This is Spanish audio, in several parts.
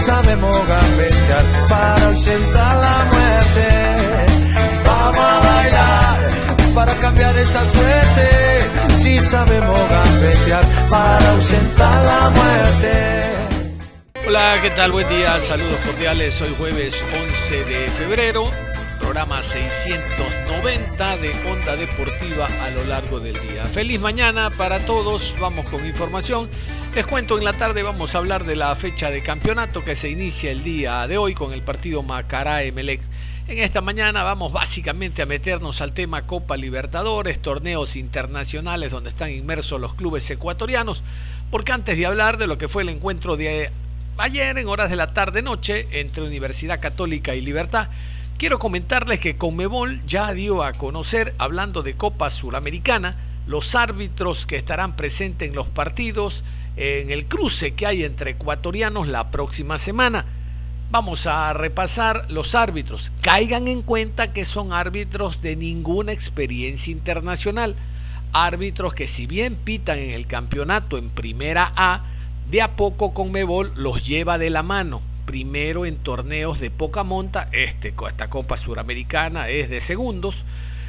Sabemos gambetear para ausentar la muerte. Vamos a bailar para cambiar esta suerte. Si sabemos gambetear para ausentar la muerte. Hola, ¿qué tal? Buen día, saludos cordiales. Hoy jueves 11 de febrero, programa 690 de Onda Deportiva a lo largo del día. Feliz mañana para todos, vamos con información. Les cuento, en la tarde vamos a hablar de la fecha de campeonato que se inicia el día de hoy con el partido Macará-Emelec. En esta mañana vamos básicamente a meternos al tema Copa Libertadores, torneos internacionales donde están inmersos los clubes ecuatorianos, porque antes de hablar de lo que fue el encuentro de ayer en horas de la tarde-noche entre Universidad Católica y Libertad, quiero comentarles que Conmebol ya dio a conocer, hablando de Copa Suramericana, los árbitros que estarán presentes en los partidos, en el cruce que hay entre ecuatorianos la próxima semana. Vamos a repasar los árbitros. Caigan en cuenta que son árbitros de ninguna experiencia internacional. Árbitros que si bien pitan en el campeonato en primera A, de a poco con Mebol los lleva de la mano. Primero en torneos de poca monta, este, esta Copa Suramericana es de segundos,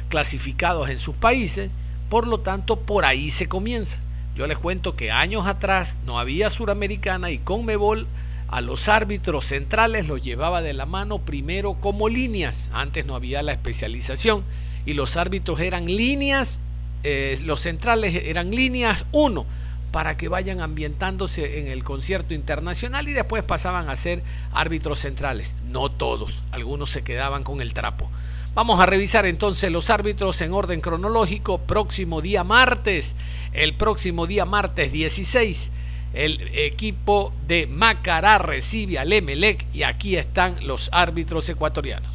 clasificados en sus países, por lo tanto por ahí se comienza. Yo les cuento que años atrás no había Suramericana y con Mebol a los árbitros centrales los llevaba de la mano primero como líneas. Antes no había la especialización y los árbitros eran líneas, eh, los centrales eran líneas 1 para que vayan ambientándose en el concierto internacional y después pasaban a ser árbitros centrales. No todos, algunos se quedaban con el trapo. Vamos a revisar entonces los árbitros en orden cronológico. Próximo día martes, el próximo día martes 16, el equipo de Macará recibe al Emelec y aquí están los árbitros ecuatorianos.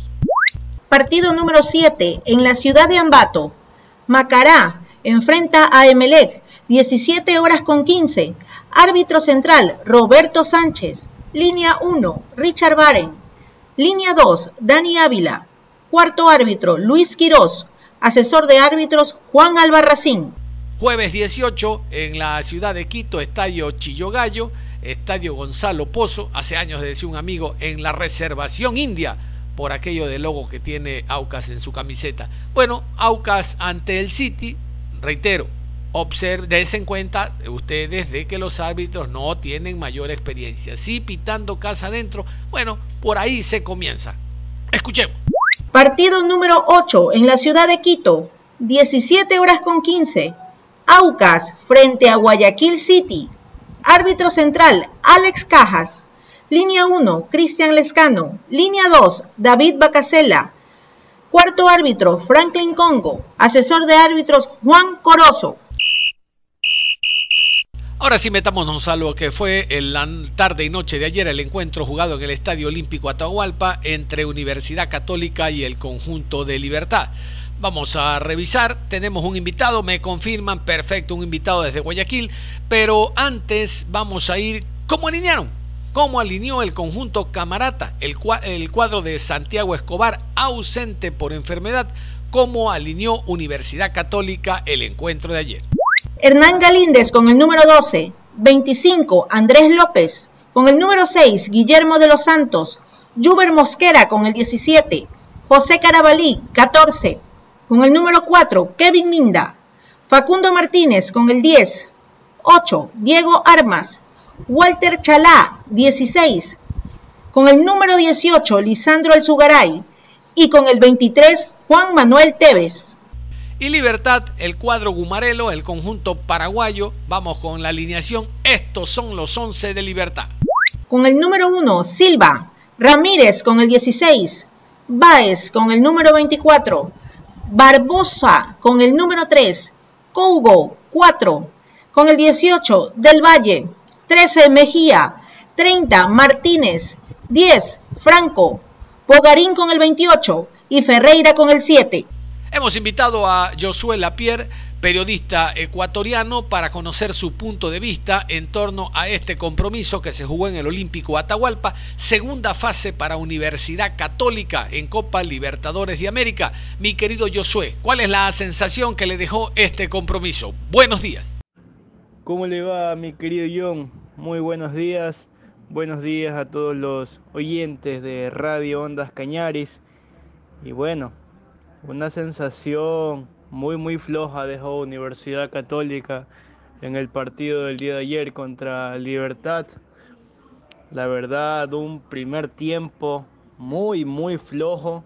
Partido número 7 en la ciudad de Ambato. Macará enfrenta a Emelec 17 horas con 15. Árbitro central Roberto Sánchez. Línea 1 Richard Baren. Línea 2 Dani Ávila. Cuarto árbitro Luis Quirós. Asesor de árbitros Juan Albarracín. Jueves 18 en la ciudad de Quito, Estadio Chillogallo, Estadio Gonzalo Pozo, hace años decía un amigo, en la reservación india, por aquello del logo que tiene Aucas en su camiseta. Bueno, Aucas ante el City, reitero, observen, en cuenta ustedes de que los árbitros no tienen mayor experiencia. Sí, pitando casa adentro, bueno, por ahí se comienza. Escuchemos. Partido número 8 en la ciudad de Quito, 17 horas con 15. Aucas frente a Guayaquil City. Árbitro central, Alex Cajas. Línea 1, Cristian Lescano. Línea 2, David Bacasela. Cuarto árbitro, Franklin Congo. Asesor de árbitros, Juan Corozo. Ahora sí metámonos a lo que fue en la tarde y noche de ayer el encuentro jugado en el Estadio Olímpico Atahualpa entre Universidad Católica y el conjunto de Libertad. Vamos a revisar, tenemos un invitado, me confirman, perfecto, un invitado desde Guayaquil, pero antes vamos a ir, ¿cómo alinearon? ¿Cómo alineó el conjunto Camarata, el, el cuadro de Santiago Escobar ausente por enfermedad? ¿Cómo alineó Universidad Católica el encuentro de ayer? Hernán Galíndez con el número 12, 25 Andrés López, con el número 6 Guillermo de los Santos, Juber Mosquera con el 17, José Carabalí 14, con el número 4, Kevin Minda. Facundo Martínez con el 10. 8, Diego Armas. Walter Chalá, 16. Con el número 18, Lisandro Alzugaray. Y con el 23, Juan Manuel Tevez. Y Libertad, el cuadro Gumarelo, el conjunto paraguayo. Vamos con la alineación. Estos son los 11 de Libertad. Con el número 1, Silva. Ramírez con el 16. Baez con el número 24, Barbosa con el número 3, Cougo 4, con el 18, Del Valle, 13, Mejía, 30, Martínez, 10, Franco, Bogarín con el 28 y Ferreira con el 7. Hemos invitado a Josué Lapierre, periodista ecuatoriano, para conocer su punto de vista en torno a este compromiso que se jugó en el Olímpico Atahualpa, segunda fase para Universidad Católica en Copa Libertadores de América. Mi querido Josué, ¿cuál es la sensación que le dejó este compromiso? Buenos días. ¿Cómo le va, mi querido John? Muy buenos días. Buenos días a todos los oyentes de Radio Ondas Cañaris. Y bueno, una sensación muy muy floja dejó Universidad Católica en el partido del día de ayer contra Libertad. La verdad, un primer tiempo muy muy flojo.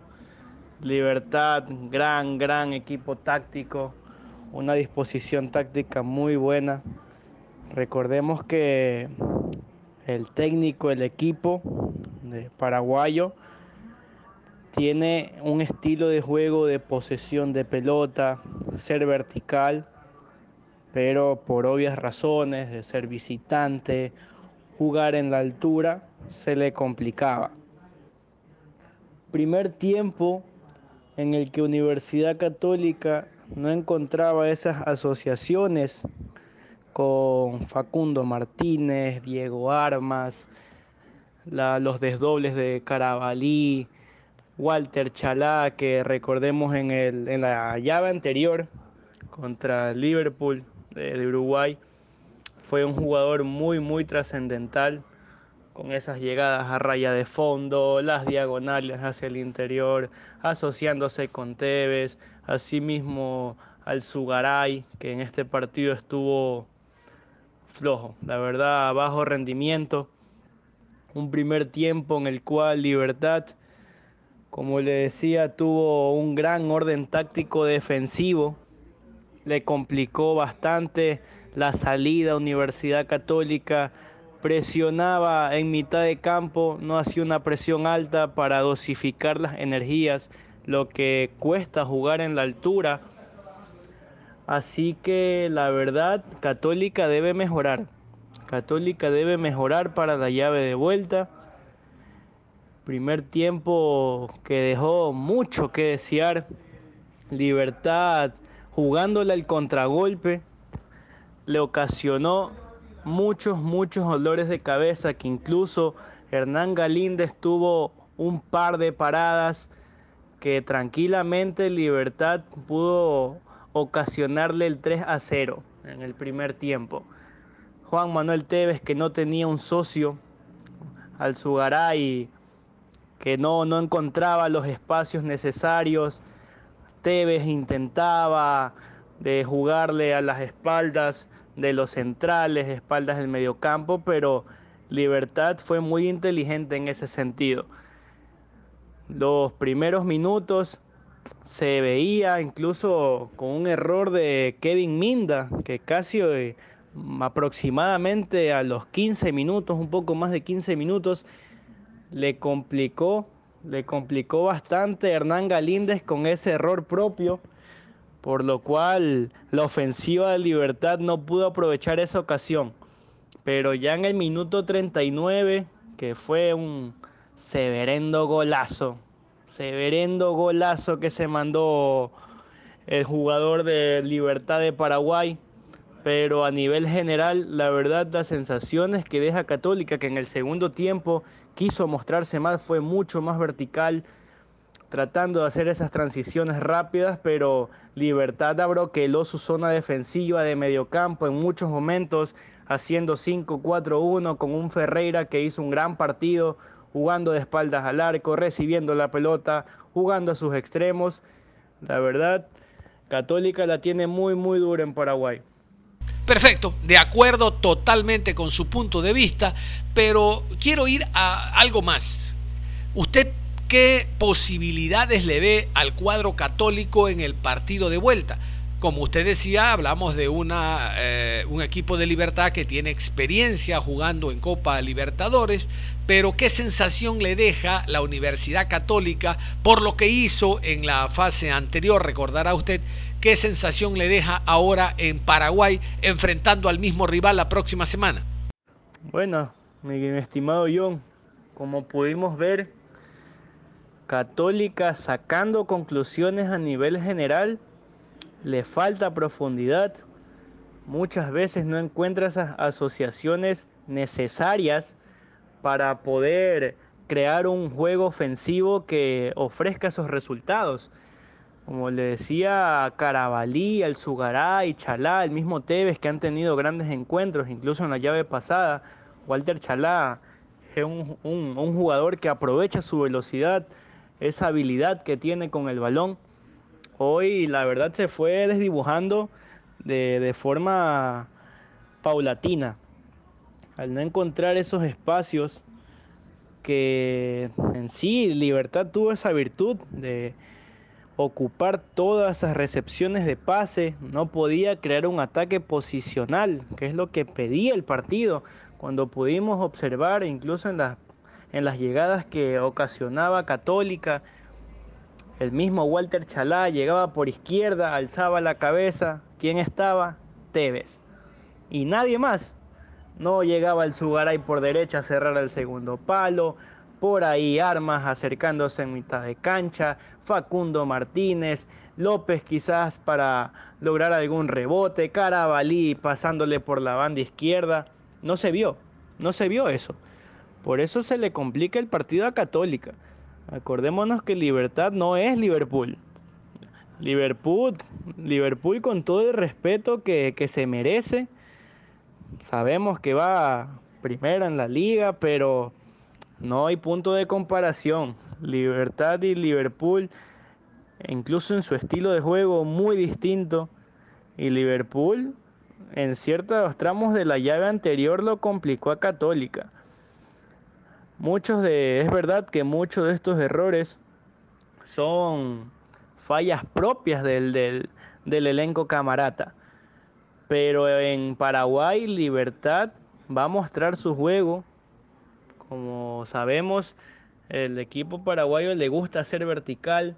Libertad, gran gran equipo táctico, una disposición táctica muy buena. Recordemos que el técnico, el equipo de paraguayo tiene un estilo de juego de posesión de pelota, ser vertical, pero por obvias razones de ser visitante, jugar en la altura, se le complicaba. Primer tiempo en el que Universidad Católica no encontraba esas asociaciones con Facundo Martínez, Diego Armas, los desdobles de Carabalí, Walter Chalá, que recordemos en, el, en la llave anterior contra Liverpool de, Uruguay, fue un jugador muy, muy trascendental con esas llegadas a raya de fondo, las diagonales hacia el interior, asociándose con Tevez, asimismo al Sugaray, que en este partido estuvo flojo, la verdad, bajo rendimiento. Un primer tiempo en el cual Libertad como le decía, tuvo un gran orden táctico defensivo. Le complicó bastante la salida a Universidad Católica. Presionaba en mitad de campo, no hacía una presión alta para dosificar las energías, lo que cuesta jugar en la altura. Así que la verdad, Católica debe mejorar. Católica debe mejorar para la llave de vuelta Primer tiempo que dejó mucho que desear. Libertad jugándole al contragolpe. Le ocasionó muchos, muchos dolores de cabeza que incluso Hernán Galíndez tuvo un par de paradas que tranquilamente Libertad pudo ocasionarle el 3 a 0 en el primer tiempo. Juan Manuel Tevez que no tenía un socio al Sugaray que no, no encontraba los espacios necesarios. Tevez intentaba de jugarle a las espaldas de los centrales, espaldas del mediocampo, pero Libertad fue muy inteligente en ese sentido. Los primeros minutos se veía incluso con un error de Kevin Minda, que casi eh, aproximadamente a los 15 minutos, un poco más de 15 minutos, le complicó, le complicó bastante Hernán Galíndez con ese error propio, por lo cual la ofensiva de Libertad no pudo aprovechar esa ocasión. Pero ya en el minuto 39, que fue un severendo golazo, severendo golazo que se mandó el jugador de Libertad de Paraguay, pero a nivel general, la verdad, las sensaciones que deja Católica, que en el segundo tiempo quiso mostrarse más, fue mucho más vertical, tratando de hacer esas transiciones rápidas, pero Libertad abroqueló su zona defensiva de mediocampo en muchos momentos, haciendo 5-4-1 con un Ferreira que hizo un gran partido, jugando de espaldas al arco, recibiendo la pelota, jugando a sus extremos. La verdad, Católica la tiene muy, muy dura en Paraguay. Perfecto, de acuerdo totalmente con su punto de vista, pero quiero ir a algo más. ¿Usted qué posibilidades le ve al cuadro católico en el partido de vuelta? como usted decía, hablamos de una, eh, un equipo de Libertad que tiene experiencia jugando en Copa Libertadores, pero ¿qué sensación le deja la Universidad Católica por lo que hizo en la fase anterior? Recordará usted qué sensación le deja ahora en Paraguay enfrentando al mismo rival la próxima semana. Bueno, mi estimado John, como pudimos ver, Católica sacando conclusiones a nivel general le falta profundidad, muchas veces no encuentra esas asociaciones necesarias para poder crear un juego ofensivo que ofrezca esos resultados. Como le decía Carabalí, el Sugaray, Chalá, el mismo Tevez que han tenido grandes encuentros, incluso en la llave pasada, Walter Chalá es un, un jugador que aprovecha su velocidad, esa habilidad que tiene con el balón hoy la verdad se fue desdibujando de, forma paulatina. Al no encontrar esos espacios que en sí Libertad tuvo esa virtud de ocupar todas esas recepciones de pase, no podía crear un ataque posicional, que es lo que pedía el partido, cuando pudimos observar incluso en las, en las llegadas que ocasionaba Católica, el mismo Walter Chalá llegaba por izquierda, alzaba la cabeza. ¿Quién estaba? Tevez. Y nadie más. No llegaba el Sugaray por derecha a cerrar el segundo palo. Por ahí Armas acercándose en mitad de cancha. Facundo Martínez. López quizás para lograr algún rebote. Carabalí pasándole por la banda izquierda. No se vio. No se vio eso. Por eso se le complica el partido a Católica. Acordémonos que Libertad no es Liverpool. Liverpool, Liverpool con todo el respeto que, se merece. Sabemos que va primera en la liga, pero no hay punto de comparación. Libertad y Liverpool, incluso en su estilo de juego muy distinto. Y Liverpool en ciertos tramos de la llave anterior lo complicó a Católica. Muchos de, es verdad que muchos de estos errores son fallas propias del, del, elenco camarata. Pero en Paraguay, Libertad va a mostrar su juego. Como sabemos, el equipo paraguayo le gusta ser vertical,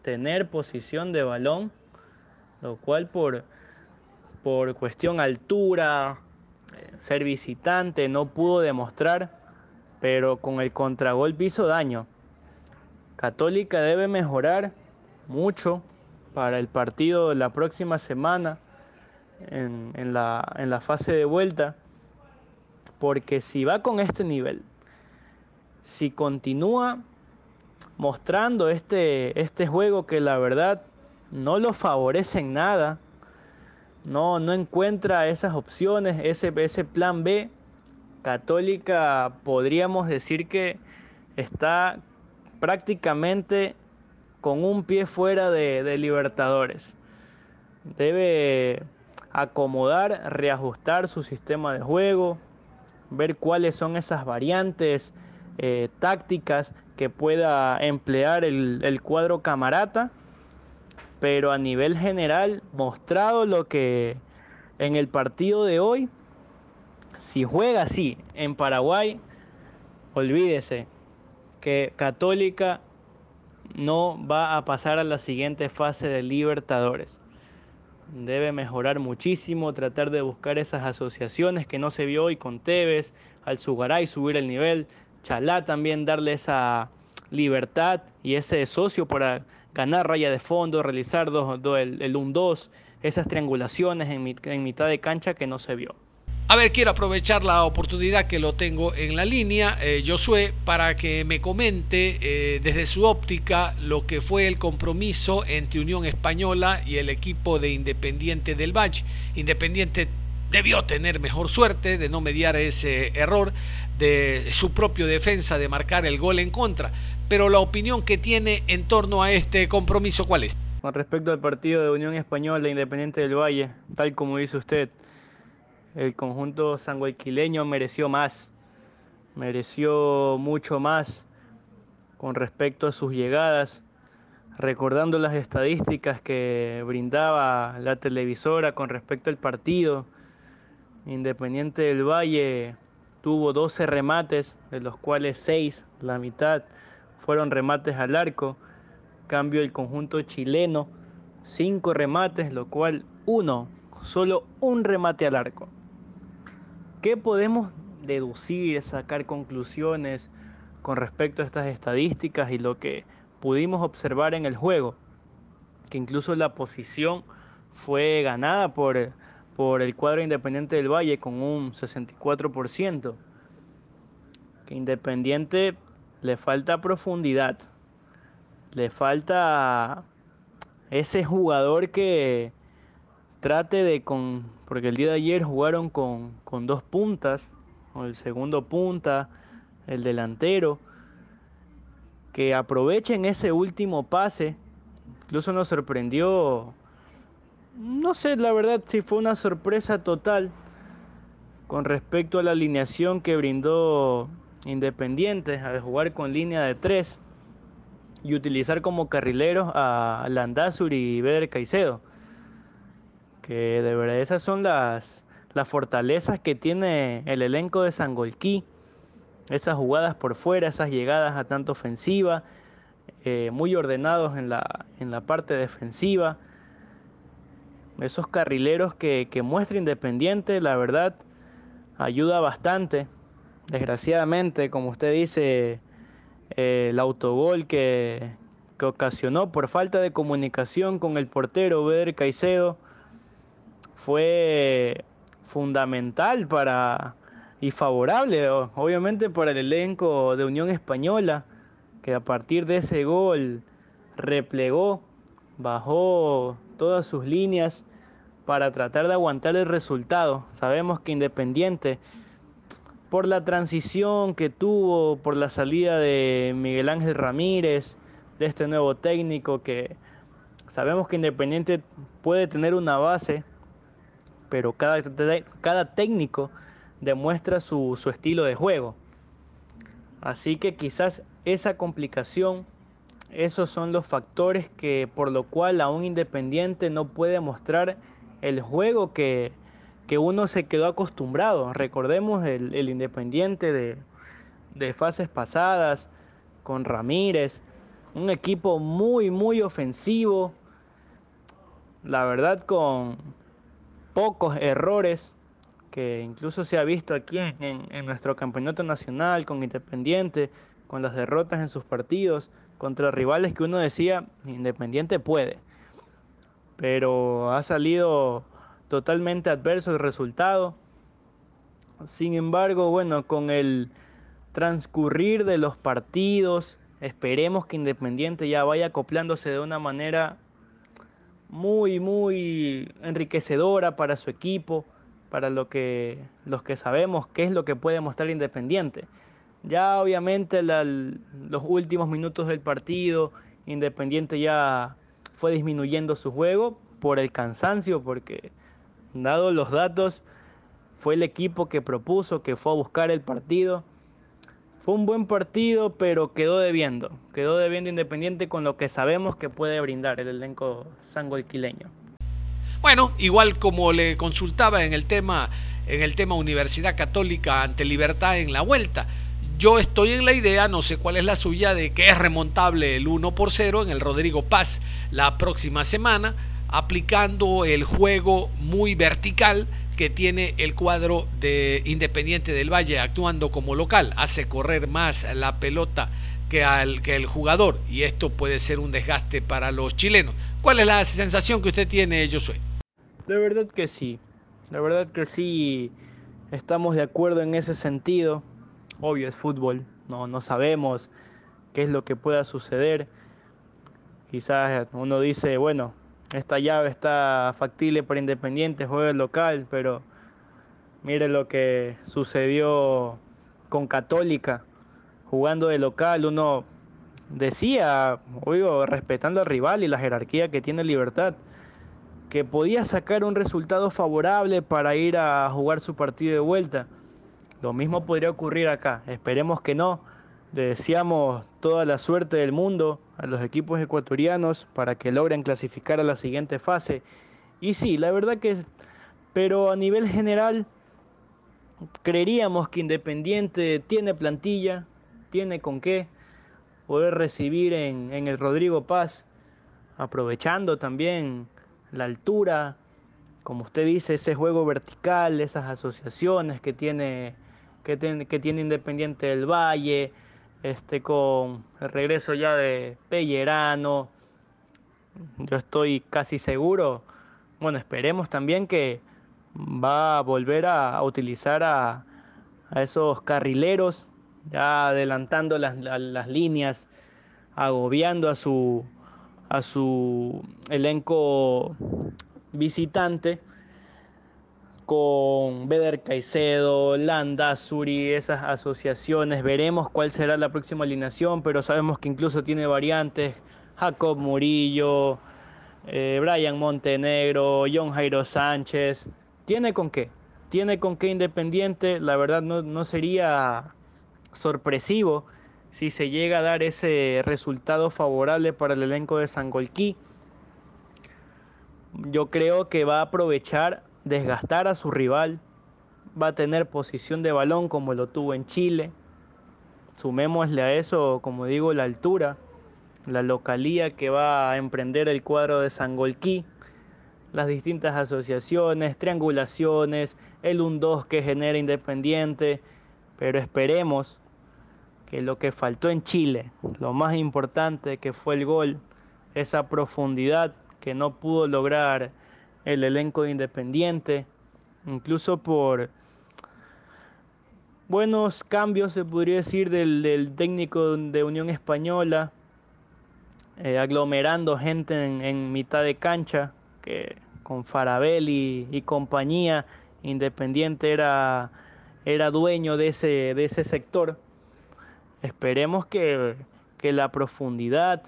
tener posición de balón, lo cual por, por cuestión altura, eh, ser visitante, no pudo demostrar pero con el contragolpe hizo daño. Católica debe mejorar mucho para el partido de la próxima semana en, la, en la fase de vuelta, porque si va con este nivel, si continúa mostrando este, este juego que la verdad no lo favorece en nada, no, no encuentra esas opciones, ese, ese plan B, Católica podríamos decir que está prácticamente con un pie fuera de, Libertadores. Debe acomodar, reajustar su sistema de juego, ver cuáles son esas variantes eh, tácticas que pueda emplear el, el, cuadro camarata, pero a nivel general, mostrado lo que en el partido de hoy si juega así en Paraguay, olvídese que Católica no va a pasar a la siguiente fase de Libertadores. Debe mejorar muchísimo, tratar de buscar esas asociaciones que no se vio hoy con Tevez, al Sugaray subir el nivel, Chalá también darle esa libertad y ese socio para ganar raya de fondo, realizar el, el 1-2, esas triangulaciones en mitad de cancha que no se vio. A ver, quiero aprovechar la oportunidad que lo tengo en la línea, eh, Josué, para que me comente eh, desde su óptica lo que fue el compromiso entre Unión Española y el equipo de Independiente del Valle. Independiente debió tener mejor suerte de no mediar ese error de su propio defensa de marcar el gol en contra. Pero la opinión que tiene en torno a este compromiso, ¿cuál es? Con respecto al partido de Unión Española e Independiente del Valle, tal como dice usted, el conjunto sanguiquileño mereció más, mereció mucho más con respecto a sus llegadas, recordando las estadísticas que brindaba la televisora con respecto al partido. Independiente del Valle tuvo 12 remates, de los cuales 6, la mitad, fueron remates al arco. Cambio el conjunto chileno, 5 remates, lo cual uno, solo un remate al arco. ¿Qué podemos deducir, sacar conclusiones con respecto a estas estadísticas y lo que pudimos observar en el juego? Que incluso la posición fue ganada por, por el cuadro Independiente del Valle con un 64%. Que Independiente le falta profundidad, le falta ese jugador que trate de con, porque el día de ayer jugaron con, con dos puntas, con el segundo punta, el delantero, que aprovechen ese último pase, incluso nos sorprendió, no sé la verdad si fue una sorpresa total con respecto a la alineación que brindó Independiente al jugar con línea de tres y utilizar como carrileros a Landazuri y Beder Caicedo que de verdad esas son las, fortalezas que tiene el elenco de Sangolquí, esas jugadas por fuera, esas llegadas a tanto ofensiva, eh, muy ordenados en la parte defensiva, esos carrileros que, que muestra Independiente, la verdad, ayuda bastante. Desgraciadamente, como usted dice, eh, el autogol que, que ocasionó por falta de comunicación con el portero Beder Caicedo, fue fundamental para y favorable, obviamente, para el elenco de Unión Española, que a partir de ese gol replegó, bajó todas sus líneas para tratar de aguantar el resultado. Sabemos que Independiente, por la transición que tuvo, por la salida de Miguel Ángel Ramírez, de este nuevo técnico, que sabemos que Independiente puede tener una base pero cada, cada técnico demuestra su, su estilo de juego. Así que quizás esa complicación, esos son los factores que por lo cual a un independiente no puede mostrar el juego que, que uno se quedó acostumbrado. Recordemos el, independiente de, de fases pasadas con Ramírez, un equipo muy, muy ofensivo, la verdad con, pocos errores que incluso se ha visto aquí en, nuestro campeonato nacional con Independiente, con las derrotas en sus partidos contra rivales que uno decía Independiente puede, pero ha salido totalmente adverso el resultado. Sin embargo, bueno, con el transcurrir de los partidos, esperemos que Independiente ya vaya acoplándose de una manera muy, muy enriquecedora para su equipo, para lo que, los que sabemos qué es lo que puede mostrar Independiente. Ya obviamente los últimos minutos del partido, Independiente ya fue disminuyendo su juego por el cansancio, porque dado los datos, fue el equipo que propuso, que fue a buscar el partido fue un buen partido, pero quedó debiendo. Quedó debiendo Independiente con lo que sabemos que puede brindar el elenco sangolquileño. Bueno, igual como le consultaba en el tema en el tema Universidad Católica ante Libertad en la vuelta. Yo estoy en la idea, no sé cuál es la suya, de que es remontable el 1 por 0 en el Rodrigo Paz la próxima semana, aplicando el juego muy vertical que tiene el cuadro de Independiente del Valle actuando como local. Hace correr más la pelota que, al, que el jugador y esto puede ser un desgaste para los chilenos. ¿Cuál es la sensación que usted tiene, Josué? De verdad que sí, de verdad que sí estamos de acuerdo en ese sentido. Obvio es fútbol, no, no sabemos qué es lo que pueda suceder. Quizás uno dice, bueno, esta llave está factible para Independiente, juega el local, pero mire lo que sucedió con Católica, jugando de local, uno decía, oigo, respetando al rival y la jerarquía que tiene Libertad, que podía sacar un resultado favorable para ir a jugar su partido de vuelta. Lo mismo podría ocurrir acá, esperemos que no, deseamos toda la suerte del mundo a los equipos ecuatorianos para que logren clasificar a la siguiente fase. Y sí, la verdad que, pero a nivel general, creeríamos que Independiente tiene plantilla, tiene con qué poder recibir en, en el Rodrigo Paz, aprovechando también la altura, como usted dice, ese juego vertical, esas asociaciones que tiene, que, tiene Independiente del Valle, este, con el regreso ya de Pellerano. Yo estoy casi seguro, bueno, esperemos también que va a volver a, utilizar a, esos carrileros, ya adelantando las, las, líneas, agobiando a su, a su elenco visitante con Beder Caicedo, Landa, Suri, esas asociaciones. Veremos cuál será la próxima alineación, pero sabemos que incluso tiene variantes. Jacob Murillo, eh, Brian Montenegro, John Jairo Sánchez. ¿Tiene con qué? Tiene con qué Independiente. La verdad no, no sería sorpresivo si se llega a dar ese resultado favorable para el elenco de Sangolquí. Yo creo que va a aprovechar desgastar a su rival, va a tener posición de balón como lo tuvo en Chile. Sumémosle a eso, como digo, la altura, la localía que va a emprender el cuadro de Sangolquí, las distintas asociaciones, triangulaciones, el 1-2 que genera Independiente, pero esperemos que lo que faltó en Chile, lo más importante que fue el gol, esa profundidad que no pudo lograr el elenco de Independiente, incluso por buenos cambios, se podría decir, del, técnico de Unión Española, eh, aglomerando gente en, mitad de cancha, que con Farabelli y, compañía, Independiente era, era dueño de ese, de ese sector. Esperemos que, que la profundidad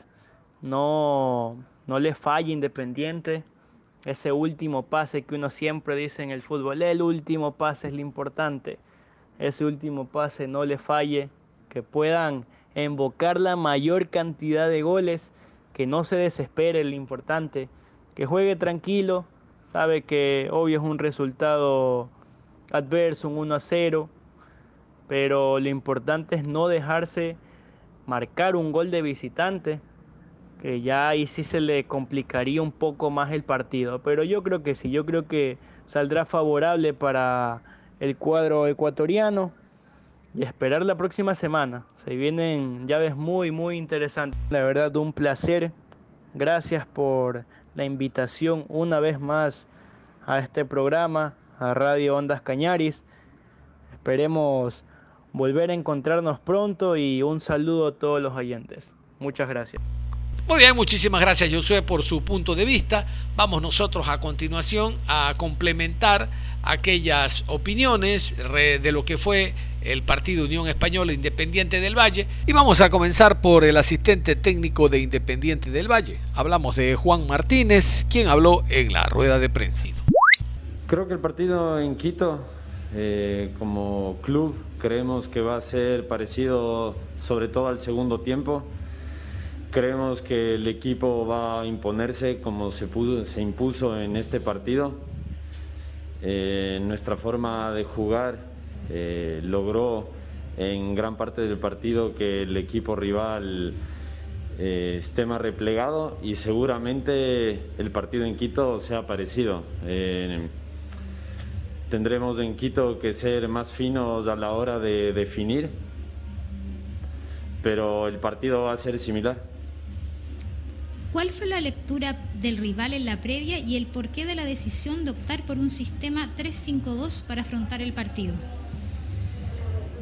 no, no le falle Independiente ese último pase que uno siempre dice en el fútbol, el último pase es lo importante, ese último pase no le falle, que puedan invocar la mayor cantidad de goles, que no se desespere lo importante, que juegue tranquilo, sabe que obvio es un resultado adverso, un 1 a 0, pero lo importante es no dejarse marcar un gol de visitante, que ya ahí sí se le complicaría un poco más el partido. Pero yo creo que sí, yo creo que saldrá favorable para el cuadro ecuatoriano y esperar la próxima semana. Se vienen llaves muy, muy interesantes. La verdad, un placer. Gracias por la invitación una vez más a este programa, a Radio Ondas Cañaris. Esperemos volver a encontrarnos pronto y un saludo a todos los oyentes. Muchas gracias. Muy bien, muchísimas gracias Josué por su punto de vista. Vamos nosotros a continuación a complementar aquellas opiniones de lo que fue el Partido Unión Española Independiente del Valle y vamos a comenzar por el asistente técnico de Independiente del Valle. Hablamos de Juan Martínez, quien habló en la rueda de prensa. Creo que el partido en Quito, eh, como club, creemos que va a ser parecido sobre todo al segundo tiempo Creemos que el equipo va a imponerse como se, pudo, se impuso en este partido. Eh, nuestra forma de jugar eh, logró en gran parte del partido que el equipo rival eh, esté más replegado y seguramente el partido en Quito sea parecido. tendremos en Quito que ser más finos a la hora de definir, pero el partido va a ser similar. ¿Cuál fue la lectura del rival en la previa y el porqué de la decisión de optar por un sistema 3-5-2 para afrontar el partido?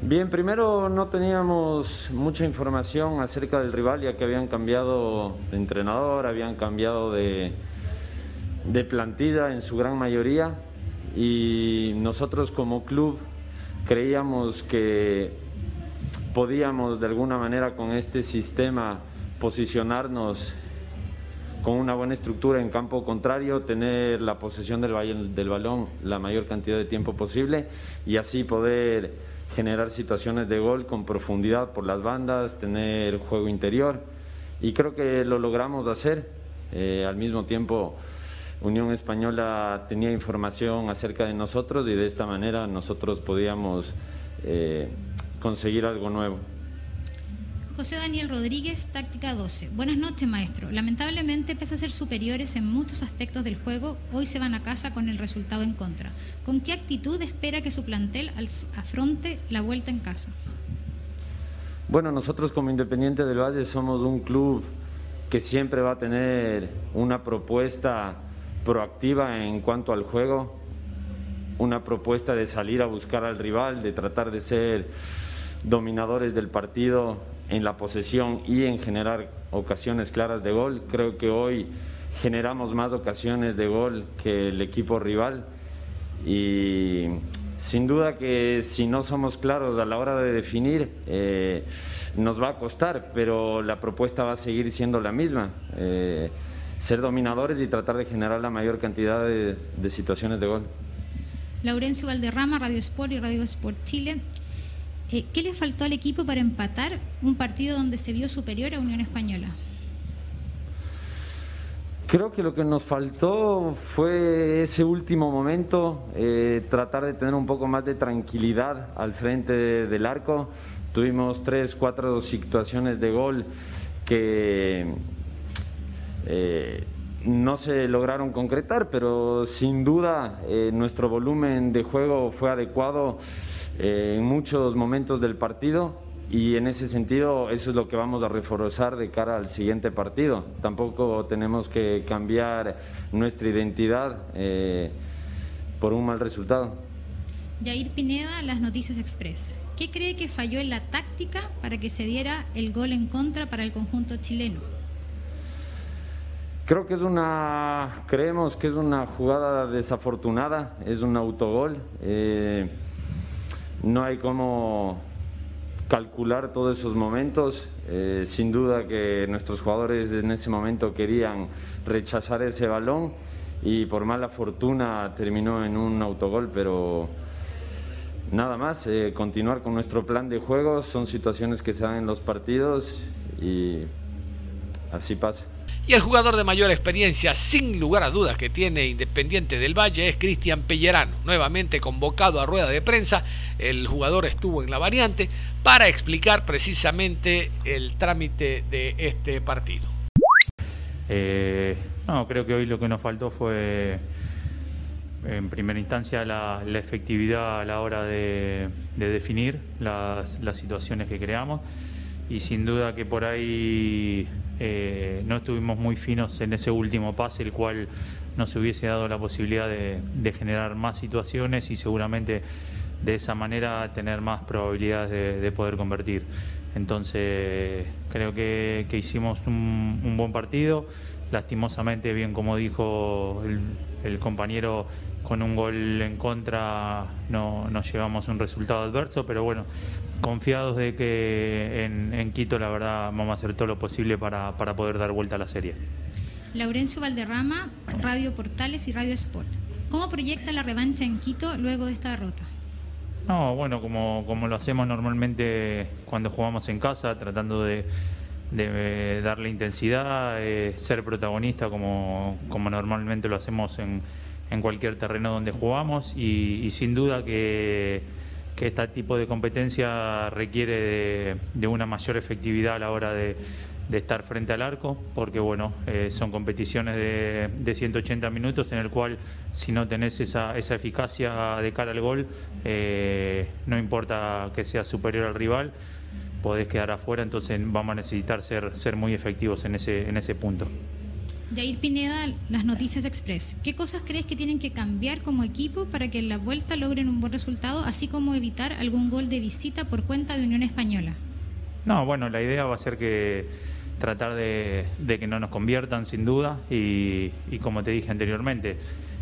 Bien, primero no teníamos mucha información acerca del rival ya que habían cambiado de entrenador, habían cambiado de, plantilla en su gran mayoría y nosotros como club creíamos que podíamos de alguna manera con este sistema posicionarnos con una buena estructura en campo contrario, tener la posesión del, del balón la mayor cantidad de tiempo posible y así poder generar situaciones de gol con profundidad por las bandas, tener juego interior y creo que lo logramos hacer. Eh, al mismo tiempo, Unión Española tenía información acerca de nosotros y de esta manera nosotros podíamos eh, conseguir algo nuevo. José Daniel Rodríguez, táctica 12. Buenas noches, maestro. Lamentablemente, pese a ser superiores en muchos aspectos del juego, hoy se van a casa con el resultado en contra. ¿Con qué actitud espera que su plantel afronte la vuelta en casa? Bueno, nosotros como Independiente del Valle somos un club que siempre va a tener una propuesta proactiva en cuanto al juego, una propuesta de salir a buscar al rival, de tratar de ser dominadores del partido en la posesión y en generar ocasiones claras de gol. Creo que hoy generamos más ocasiones de gol que el equipo rival y sin duda que si no somos claros a la hora de definir eh, nos va a costar, pero la propuesta va a seguir siendo la misma. Eh, ser dominadores y tratar de generar la mayor cantidad de, de situaciones de gol. Laurencio Valderrama, Radio Sport y Radio Sport Chile. Eh, ¿Qué le faltó al equipo para empatar un partido donde se vio superior a Unión Española? Creo que lo que nos faltó fue ese último momento, eh, tratar de tener un poco más de tranquilidad al frente del arco. Tuvimos tres, cuatro situaciones de gol que eh, no se lograron concretar, pero sin duda nuestro volumen de juego fue adecuado eh, en muchos momentos del partido y en ese sentido eso es lo que vamos a reforzar de cara al siguiente partido. Tampoco tenemos que cambiar nuestra identidad eh, por un mal resultado. Jair Pineda, Las Noticias Express. ¿Qué cree que falló en la táctica para que se diera el gol en contra para el conjunto chileno? Creo que es una, creemos que es una jugada desafortunada, es un autogol. Eh, no hay cómo calcular todos esos momentos. Eh, sin duda que nuestros jugadores en ese momento querían rechazar ese balón y por mala fortuna terminó en un autogol, pero nada más, eh, continuar con nuestro plan de juego, son situaciones que se dan en los partidos y así pasa. Y el jugador de mayor experiencia, sin lugar a dudas, que tiene Independiente del Valle es Cristian Pellerano. Nuevamente convocado a rueda de prensa, el jugador estuvo en la variante para explicar precisamente el trámite de este partido. Eh, no, creo que hoy lo que nos faltó fue, en primera instancia, la, efectividad a la hora de, definir las, las situaciones que creamos y sin duda que por ahí eh, no estuvimos muy finos en ese último pase, el cual nos hubiese dado la posibilidad de, generar más situaciones y seguramente de esa manera tener más probabilidades de, poder convertir. Entonces creo que, hicimos un, buen partido, lastimosamente, bien como dijo el, compañero, con un gol en contra no, nos llevamos un resultado adverso, pero bueno, confiados de que en, Quito la verdad vamos a hacer todo lo posible para, poder dar vuelta a la serie. Laurencio Valderrama, Radio Portales y Radio Sport. ¿Cómo proyecta la revancha en Quito luego de esta derrota? No, bueno, como, como lo hacemos normalmente cuando jugamos en casa, tratando de, darle intensidad, eh, ser protagonista como, como normalmente lo hacemos en, en cualquier terreno donde jugamos y sin duda que que este tipo de competencia requiere de, una mayor efectividad a la hora de, estar frente al arco, porque bueno, eh, son competiciones de, 180 minutos en el cual si no tenés esa, eficacia de cara al gol, eh, no importa que sea superior al rival, podés quedar afuera, entonces vamos a necesitar ser, muy efectivos en ese punto. Jair Pineda, las Noticias Express. ¿Qué cosas crees que tienen que cambiar como equipo para que en la vuelta logren un buen resultado, así como evitar algún gol de visita por cuenta de Unión Española? No, bueno, la idea va a ser que tratar de, que no nos conviertan sin duda y, como te dije anteriormente,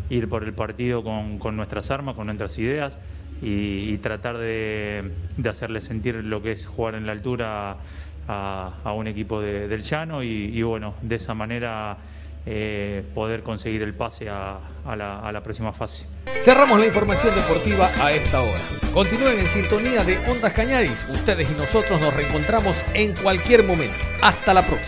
ir por el partido con, nuestras armas, con nuestras ideas y, tratar de, hacerle sentir lo que es jugar en la altura a, un equipo del llano y bueno, de esa manera eh, poder conseguir el pase a, la, próxima fase. Cerramos la información deportiva a esta hora. Continúen en sintonía de Ondas Cañadis. Ustedes y nosotros nos reencontramos en cualquier momento. Hasta la próxima.